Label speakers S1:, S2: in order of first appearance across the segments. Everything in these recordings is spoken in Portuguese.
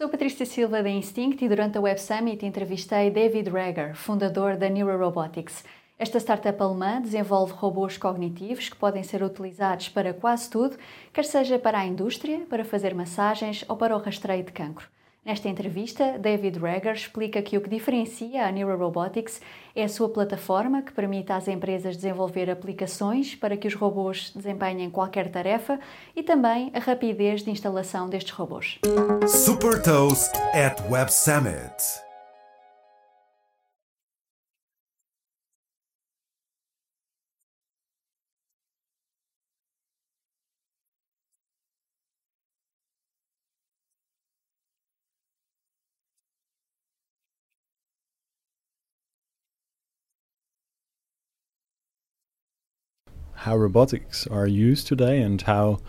S1: Sou Patrícia Silva da Instinct e durante a Web Summit entrevistei David Rager, fundador da Neurorobotics. Esta startup alemã desenvolve robôs cognitivos que podem ser utilizados para quase tudo, quer seja para a indústria, para fazer massagens ou para o rastreio de cancro. Nesta entrevista, David Rager explica que o que diferencia a Neurorobotics é a sua plataforma que permite às empresas desenvolver aplicações para que os robôs desempenhem qualquer tarefa e também a rapidez de instalação destes robôs.
S2: Super Toast at Web Summit.
S3: How robotics are used today and how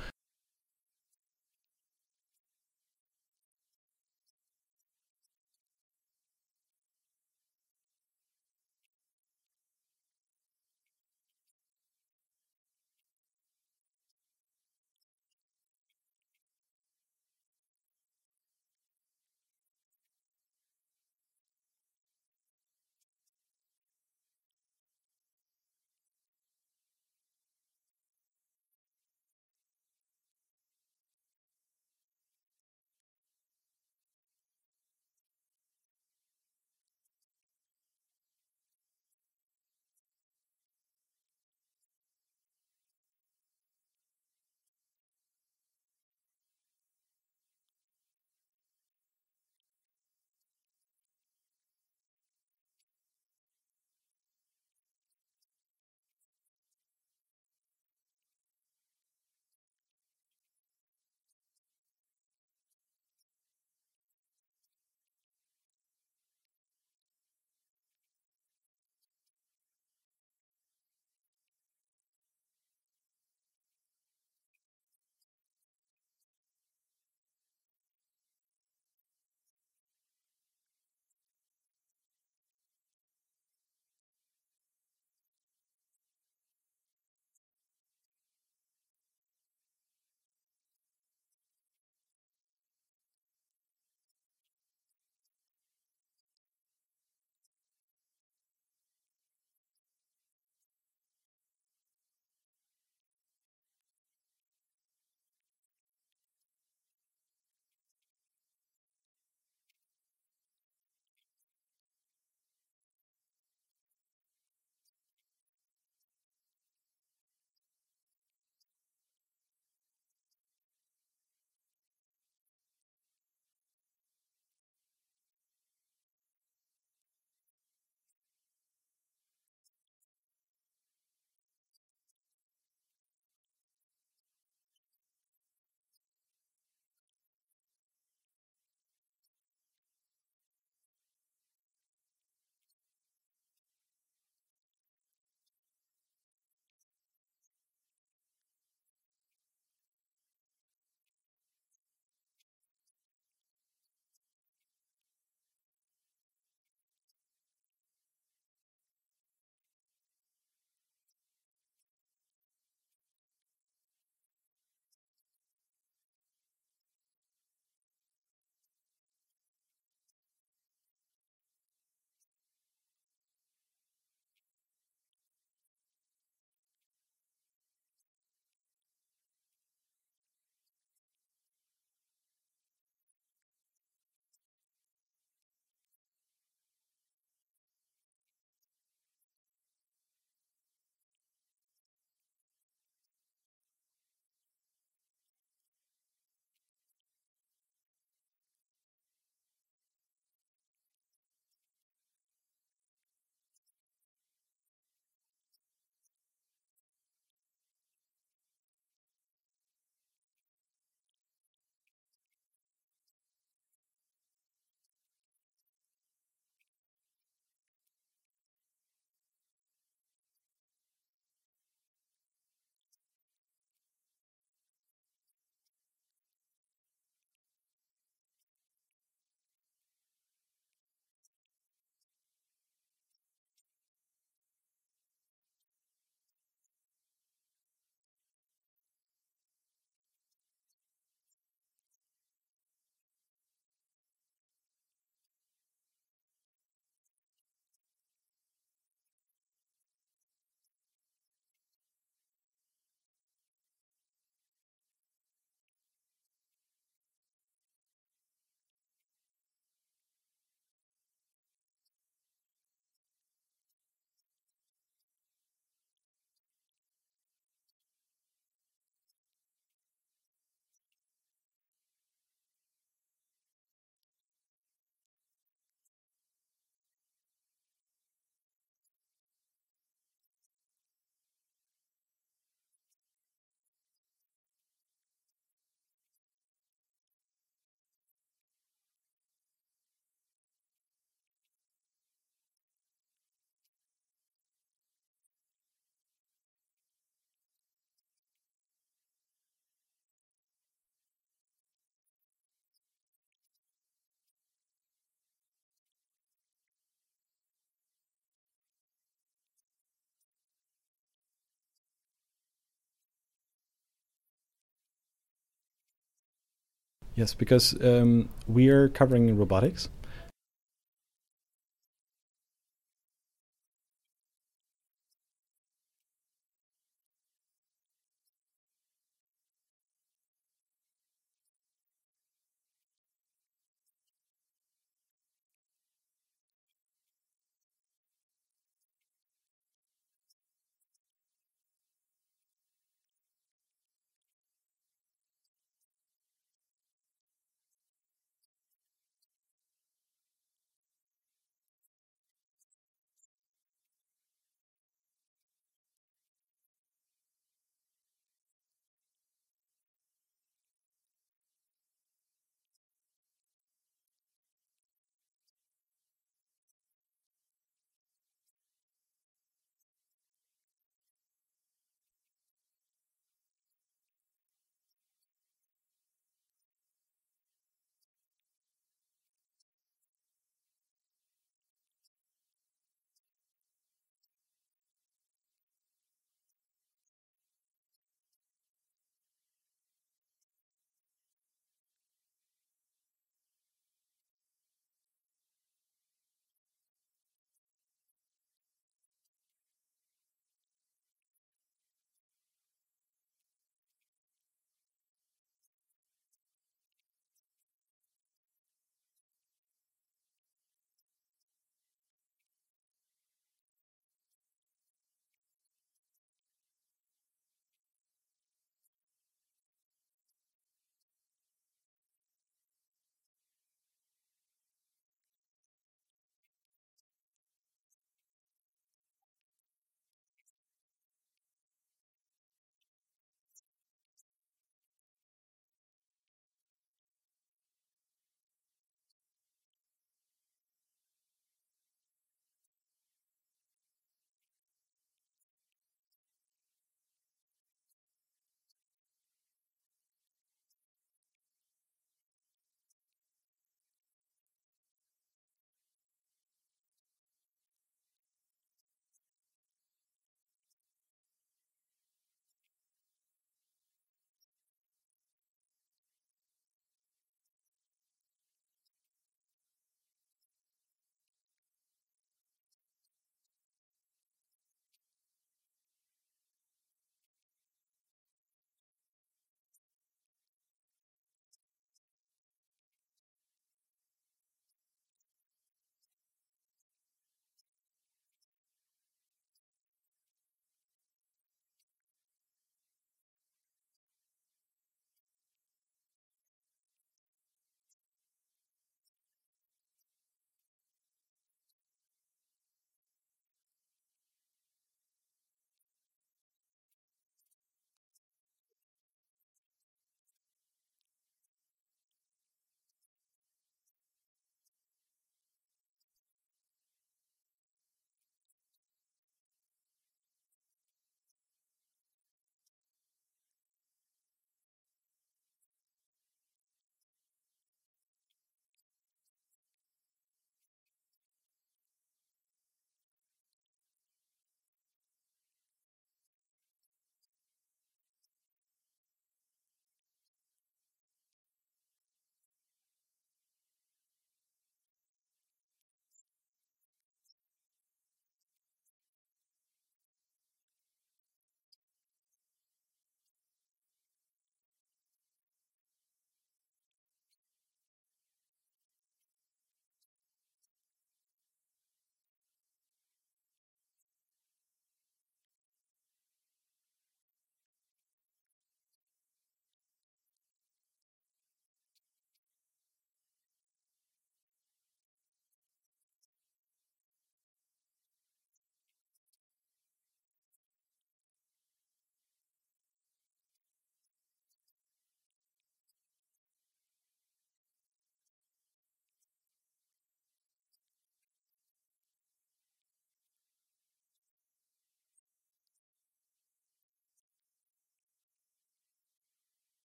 S3: Yes, because um, we are covering robotics.